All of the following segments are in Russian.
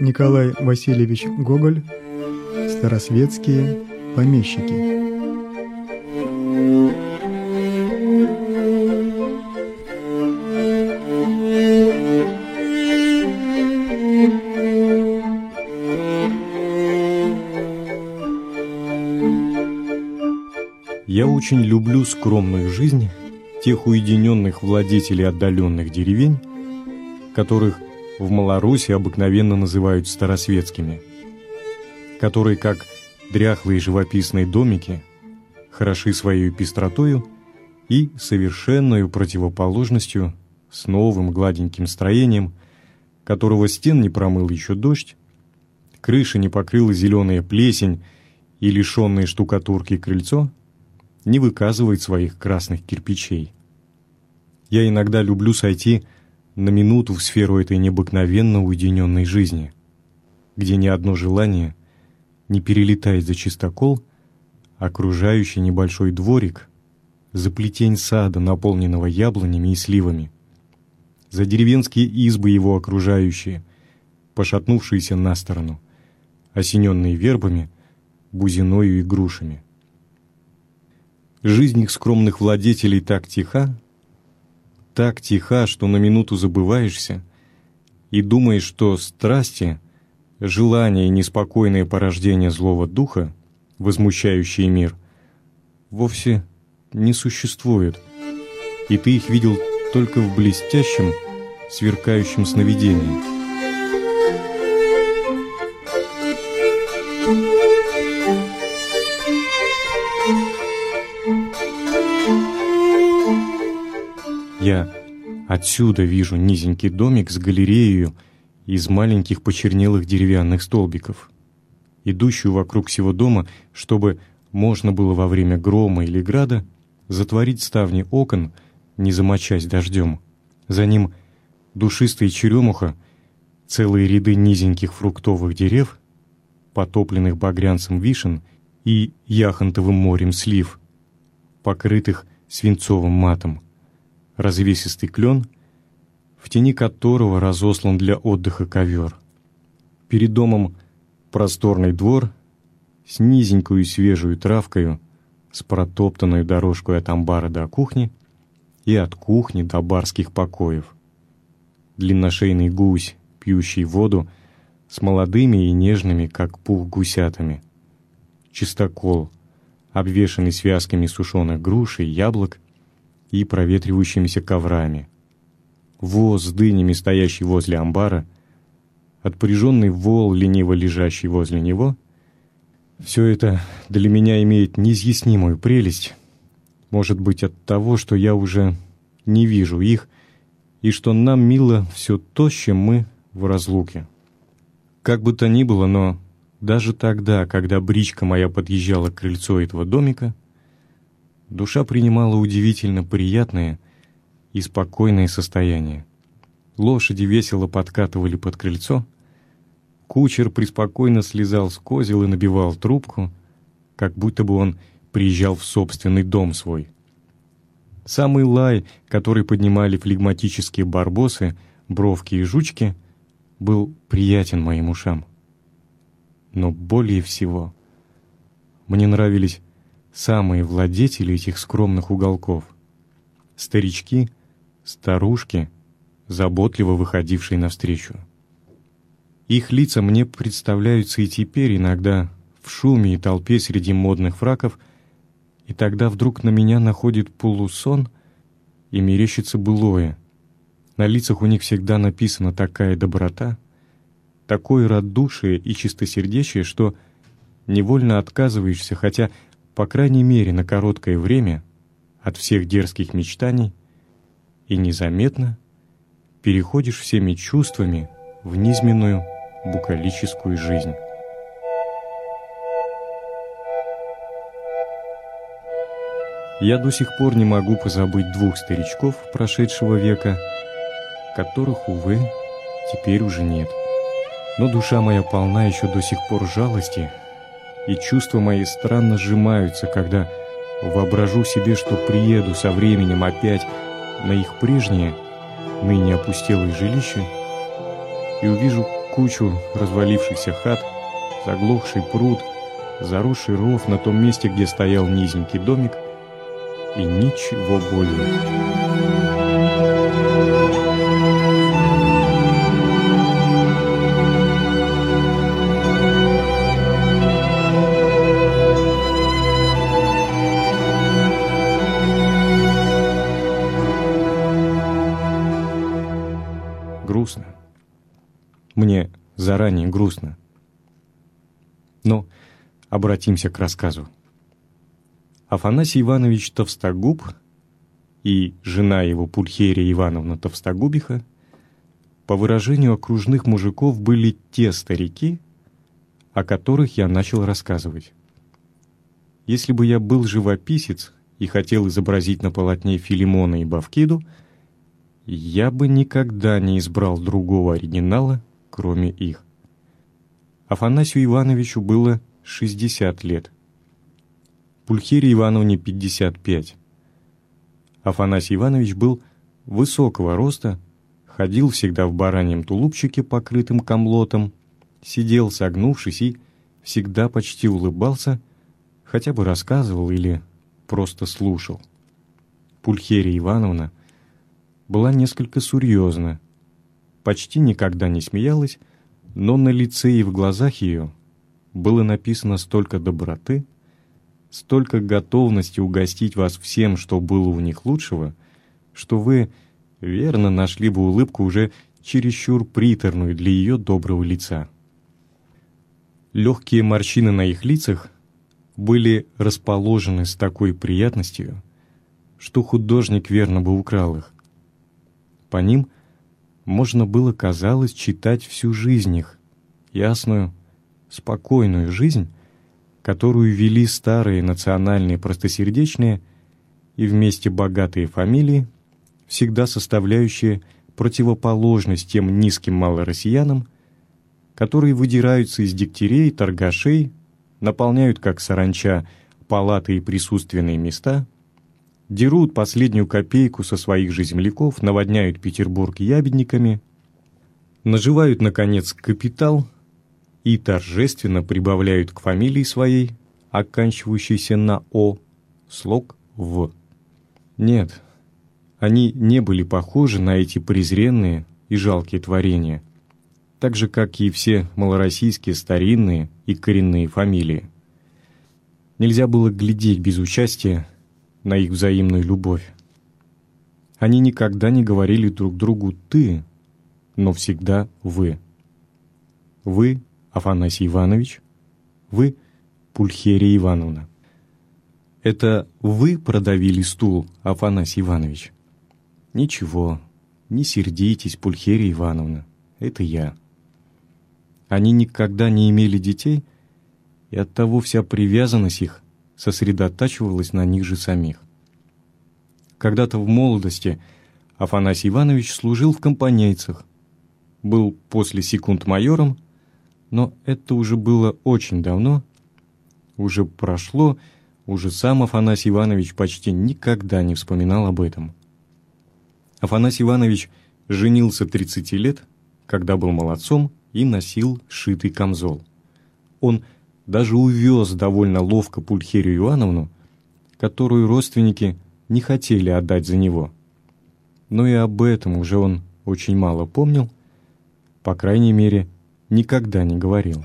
Николай Васильевич Гоголь «Старосветские помещики». Я очень люблю скромную жизнь тех уединенных владетелей отдаленных деревень, которых в Малороссии обыкновенно называют старосветскими, которые, как дряхлые живописные домики, хороши своей пестротою и совершенной противоположностью с новым гладеньким строением, которого стен не промыл еще дождь, крыша не покрыла зеленая плесень и лишенное штукатурки крыльцо — не выказывает своих красных кирпичей. Я иногда люблю сойти на минуту в сферу этой необыкновенно уединенной жизни, где ни одно желание не перелетает за чистокол, окружающий небольшой дворик, за плетень сада, наполненного яблонями и сливами, за деревенские избы его окружающие, пошатнувшиеся на сторону, осененные вербами, бузиною и грушами — Жизнь их скромных владетелей так тиха, так тиха, что на минуту забываешься и думаешь, что страсти, желания и неспокойное порождение злого духа, возмущающие мир, вовсе не существуют, и ты их видел только в блестящем, сверкающем сновидении. Отсюда вижу низенький домик с галереей из маленьких почернелых деревянных столбиков, идущую вокруг всего дома, чтобы можно было во время грома или града затворить ставни окон, не замочась дождем. За ним душистая черемуха, целые ряды низеньких фруктовых дерев, потопленных багрянцем вишен и яхонтовым морем слив, покрытых свинцовым матом развесистый клен, в тени которого разослан для отдыха ковер. Перед домом просторный двор с низенькую свежую травкою, с протоптанной дорожкой от амбара до кухни и от кухни до барских покоев. Длинношейный гусь, пьющий воду, с молодыми и нежными, как пух, гусятами. Чистокол, обвешанный связками сушеных груш и яблок, и проветривающимися коврами. Воз с дынями, стоящий возле амбара, отпряженный вол, лениво лежащий возле него — все это для меня имеет неизъяснимую прелесть. Может быть, от того, что я уже не вижу их, и что нам мило все то, с чем мы в разлуке. Как бы то ни было, но даже тогда, когда бричка моя подъезжала к крыльцу этого домика — душа принимала удивительно приятное и спокойное состояние. Лошади весело подкатывали под крыльцо, кучер преспокойно слезал с козел и набивал трубку, как будто бы он приезжал в собственный дом свой. Самый лай, который поднимали флегматические барбосы, бровки и жучки, был приятен моим ушам. Но более всего мне нравились самые владетели этих скромных уголков. Старички, старушки, заботливо выходившие навстречу. Их лица мне представляются и теперь иногда в шуме и толпе среди модных фраков, и тогда вдруг на меня находит полусон и мерещится былое. На лицах у них всегда написана такая доброта, такое радушие и чистосердечие, что невольно отказываешься, хотя по крайней мере на короткое время, от всех дерзких мечтаний и незаметно переходишь всеми чувствами в низменную букалическую жизнь. Я до сих пор не могу позабыть двух старичков прошедшего века, которых, увы, теперь уже нет. Но душа моя полна еще до сих пор жалости и чувства мои странно сжимаются, когда воображу себе, что приеду со временем опять на их прежнее, ныне опустелое жилище, и увижу кучу развалившихся хат, заглохший пруд, заросший ров на том месте, где стоял низенький домик, и ничего более. Заранее грустно. Но обратимся к рассказу. Афанасий Иванович Товстогуб и жена его Пульхерия Ивановна Товстогубиха по выражению окружных мужиков были те старики, о которых я начал рассказывать. Если бы я был живописец и хотел изобразить на полотне Филимона и Бавкиду — я бы никогда не избрал другого оригинала, кроме их. Афанасию Ивановичу было 60 лет. Пульхире Ивановне 55. Афанасий Иванович был высокого роста, ходил всегда в бараньем тулупчике, покрытым комлотом, сидел согнувшись и всегда почти улыбался, хотя бы рассказывал или просто слушал. Пульхерия Ивановна была несколько серьезна, почти никогда не смеялась, но на лице и в глазах ее было написано столько доброты, столько готовности угостить вас всем, что было у них лучшего, что вы верно нашли бы улыбку уже чересчур приторную для ее доброго лица. Легкие морщины на их лицах были расположены с такой приятностью, что художник верно бы украл их. По ним можно было, казалось, читать всю жизнь их, ясную, спокойную жизнь, которую вели старые национальные простосердечные и вместе богатые фамилии, всегда составляющие противоположность тем низким малороссиянам, которые выдираются из дегтярей, торгашей, наполняют, как саранча, палаты и присутственные места – дерут последнюю копейку со своих же земляков, наводняют Петербург ябедниками, наживают, наконец, капитал и торжественно прибавляют к фамилии своей, оканчивающейся на «о», слог «в». Нет, они не были похожи на эти презренные и жалкие творения, так же, как и все малороссийские старинные и коренные фамилии. Нельзя было глядеть без участия на их взаимную любовь. Они никогда не говорили друг другу «ты», но всегда «вы». Вы, Афанасий Иванович, вы, Пульхерия Ивановна. Это вы продавили стул, Афанасий Иванович? Ничего, не сердитесь, Пульхерия Ивановна, это я. Они никогда не имели детей, и оттого вся привязанность их сосредотачивалась на них же самих. Когда-то в молодости Афанасий Иванович служил в компанейцах, был после секунд майором, но это уже было очень давно, уже прошло, уже сам Афанасий Иванович почти никогда не вспоминал об этом. Афанасий Иванович женился 30 лет, когда был молодцом и носил шитый камзол. Он – даже увез довольно ловко Пульхерию Ивановну, которую родственники не хотели отдать за него. Но и об этом уже он очень мало помнил, по крайней мере, никогда не говорил.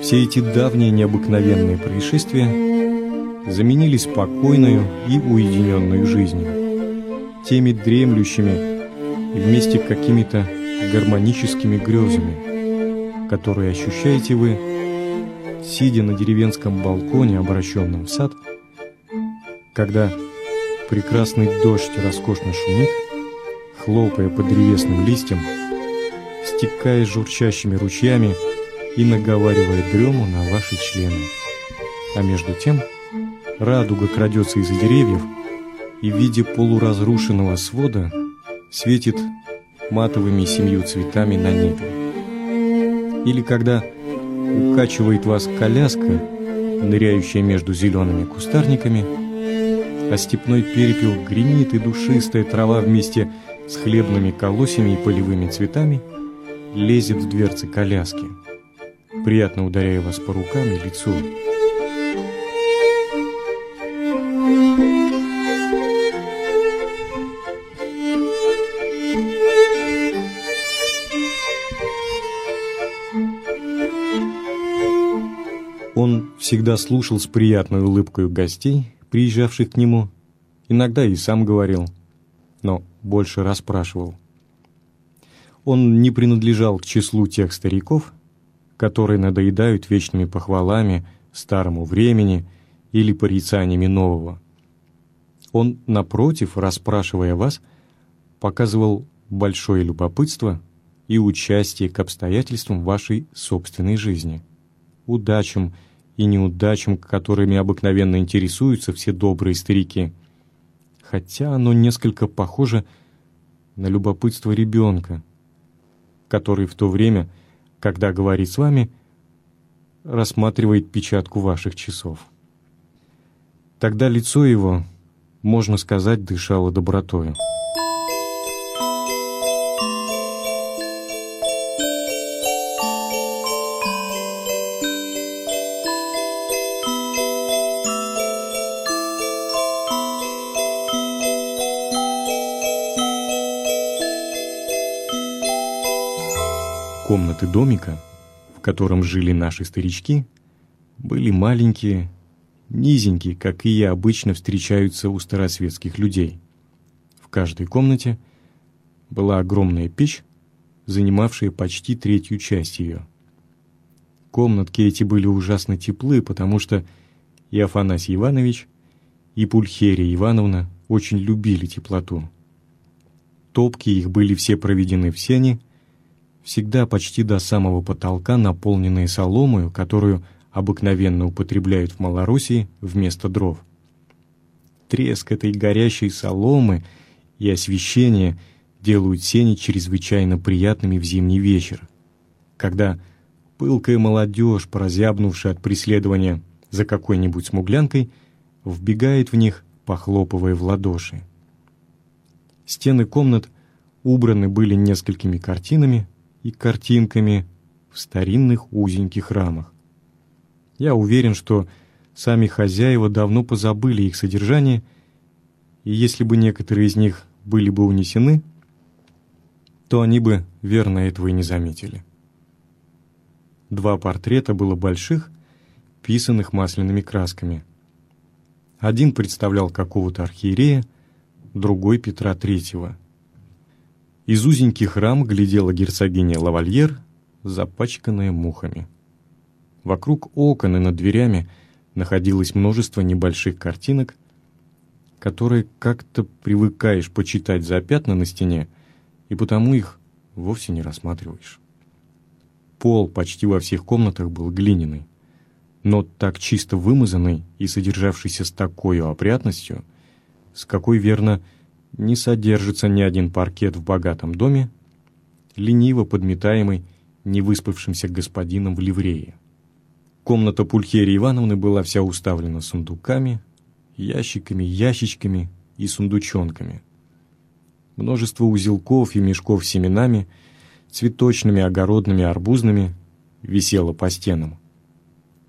Все эти давние необыкновенные происшествия заменили спокойную и уединенную жизнью, теми дремлющими и вместе какими-то гармоническими грезами, которые ощущаете вы, сидя на деревенском балконе, обращенном в сад, когда прекрасный дождь роскошно шумит, хлопая по древесным листьям, стекая журчащими ручьями и наговаривая дрему на ваши члены. А между тем радуга крадется из-за деревьев и в виде полуразрушенного свода светит матовыми семью цветами на небе или когда укачивает вас коляска, ныряющая между зелеными кустарниками, а степной перепел гремит и душистая трава вместе с хлебными колосьями и полевыми цветами лезет в дверцы коляски, приятно ударяя вас по рукам и лицу. Всегда слушал с приятной улыбкой гостей, приезжавших к нему, иногда и сам говорил, но больше расспрашивал. Он не принадлежал к числу тех стариков, которые надоедают вечными похвалами старому времени или порицаниями нового. Он, напротив, расспрашивая вас, показывал большое любопытство и участие к обстоятельствам вашей собственной жизни, удачам и неудачам, которыми обыкновенно интересуются все добрые старики, хотя оно несколько похоже на любопытство ребенка, который в то время, когда говорит с вами, рассматривает печатку ваших часов. Тогда лицо его, можно сказать, дышало добротою. Комнаты домика, в котором жили наши старички, были маленькие, низенькие, как и я обычно встречаются у старосветских людей. В каждой комнате была огромная печь, занимавшая почти третью часть ее. Комнатки эти были ужасно теплы, потому что и Афанасий Иванович, и Пульхерия Ивановна очень любили теплоту. Топки их были все проведены в сене, всегда почти до самого потолка, наполненные соломою, которую обыкновенно употребляют в Малороссии вместо дров. Треск этой горящей соломы и освещение делают сени чрезвычайно приятными в зимний вечер, когда пылкая молодежь, прозябнувшая от преследования за какой-нибудь смуглянкой, вбегает в них, похлопывая в ладоши. Стены комнат убраны были несколькими картинами, и картинками в старинных узеньких рамах. Я уверен, что сами хозяева давно позабыли их содержание, и если бы некоторые из них были бы унесены, то они бы верно этого и не заметили. Два портрета было больших, писанных масляными красками. Один представлял какого-то архиерея, другой — Петра Третьего — из узеньких рам глядела герцогиня Лавальер, запачканная мухами. Вокруг окон и над дверями находилось множество небольших картинок, которые как-то привыкаешь почитать за пятна на стене, и потому их вовсе не рассматриваешь. Пол почти во всех комнатах был глиняный, но так чисто вымазанный и содержавшийся с такой опрятностью, с какой, верно, не содержится ни один паркет в богатом доме, лениво подметаемый невыспавшимся господином в ливрее. Комната Пульхерии Ивановны была вся уставлена сундуками, ящиками, ящичками и сундучонками. Множество узелков и мешков с семенами, цветочными, огородными, арбузными висело по стенам.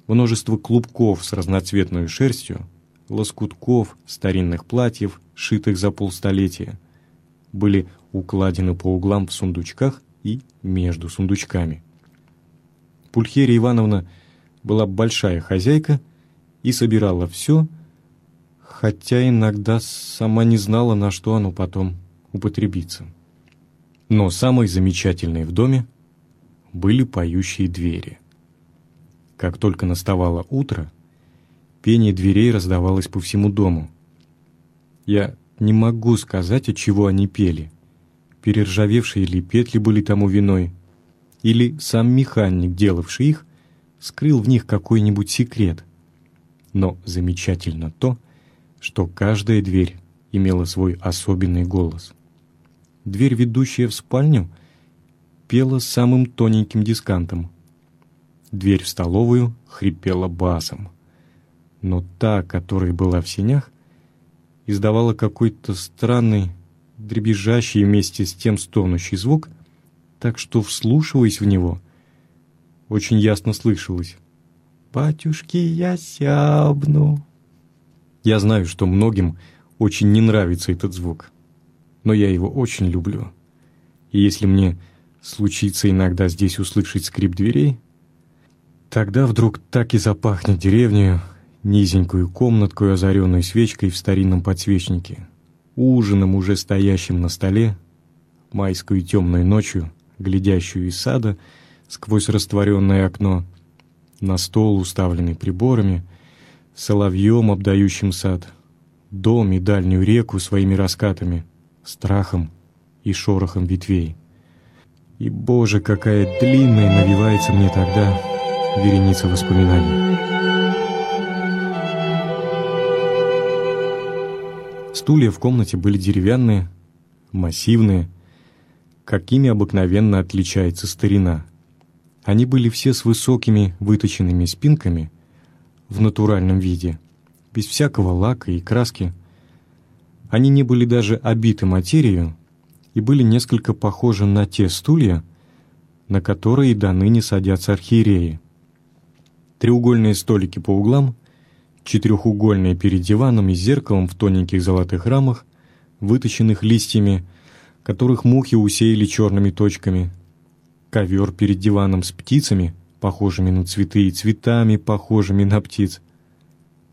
Множество клубков с разноцветной шерстью, лоскутков, старинных платьев, шитых за полстолетия, были укладены по углам в сундучках и между сундучками. Пульхерия Ивановна была большая хозяйка и собирала все, хотя иногда сама не знала, на что оно потом употребится. Но самой замечательной в доме были поющие двери. Как только наставало утро, пение дверей раздавалось по всему дому, я не могу сказать, от чего они пели. Перержавевшие ли петли были тому виной, или сам механик, делавший их, скрыл в них какой-нибудь секрет. Но замечательно то, что каждая дверь имела свой особенный голос. Дверь, ведущая в спальню, пела самым тоненьким дискантом. Дверь в столовую хрипела басом. Но та, которая была в сенях, издавала какой-то странный, дребезжащий вместе с тем стонущий звук, так что, вслушиваясь в него, очень ясно слышалось «Батюшки, я сябну». Я знаю, что многим очень не нравится этот звук, но я его очень люблю. И если мне случится иногда здесь услышать скрип дверей, тогда вдруг так и запахнет деревню, низенькую комнатку, озаренную свечкой в старинном подсвечнике, ужином, уже стоящим на столе, майскую темную ночью, глядящую из сада сквозь растворенное окно, на стол, уставленный приборами, соловьем, обдающим сад, дом и дальнюю реку своими раскатами, страхом и шорохом ветвей. И, Боже, какая длинная навивается мне тогда вереница воспоминаний. Стулья в комнате были деревянные, массивные, какими обыкновенно отличается старина. Они были все с высокими выточенными спинками в натуральном виде, без всякого лака и краски. Они не были даже обиты материю и были несколько похожи на те стулья, на которые до ныне садятся архиереи. Треугольные столики по углам, четырехугольные перед диваном и зеркалом в тоненьких золотых рамах, выточенных листьями, которых мухи усеяли черными точками, ковер перед диваном с птицами, похожими на цветы, и цветами, похожими на птиц.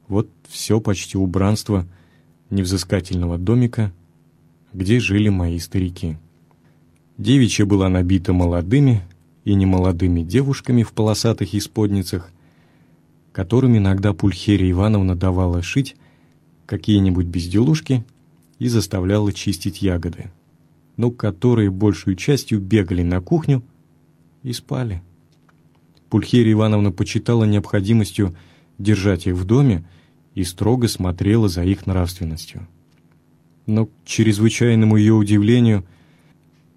Вот все почти убранство невзыскательного домика, где жили мои старики. Девичья была набита молодыми и немолодыми девушками в полосатых исподницах – которым иногда Пульхерия Ивановна давала шить какие-нибудь безделушки и заставляла чистить ягоды, но которые большую частью бегали на кухню и спали. Пульхерия Ивановна почитала необходимостью держать их в доме и строго смотрела за их нравственностью. Но, к чрезвычайному ее удивлению,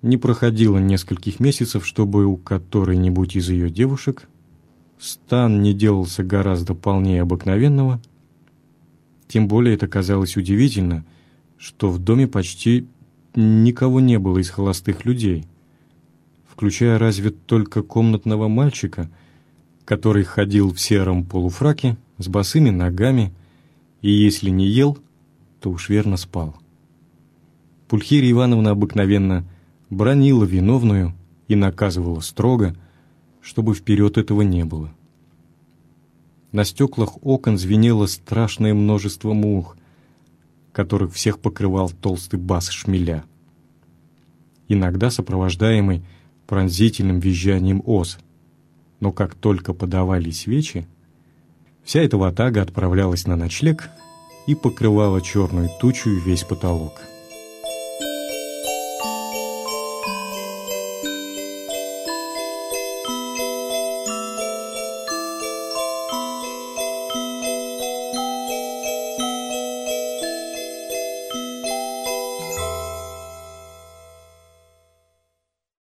не проходило нескольких месяцев, чтобы у которой-нибудь из ее девушек стан не делался гораздо полнее обыкновенного, тем более это казалось удивительно, что в доме почти никого не было из холостых людей, включая разве только комнатного мальчика, который ходил в сером полуфраке с босыми ногами и, если не ел, то уж верно спал. Пульхирия Ивановна обыкновенно бронила виновную и наказывала строго – чтобы вперед этого не было. На стеклах окон звенело страшное множество мух, которых всех покрывал толстый бас шмеля, иногда сопровождаемый пронзительным визжанием ос. Но как только подавали свечи, вся эта ватага отправлялась на ночлег и покрывала черную тучу весь потолок.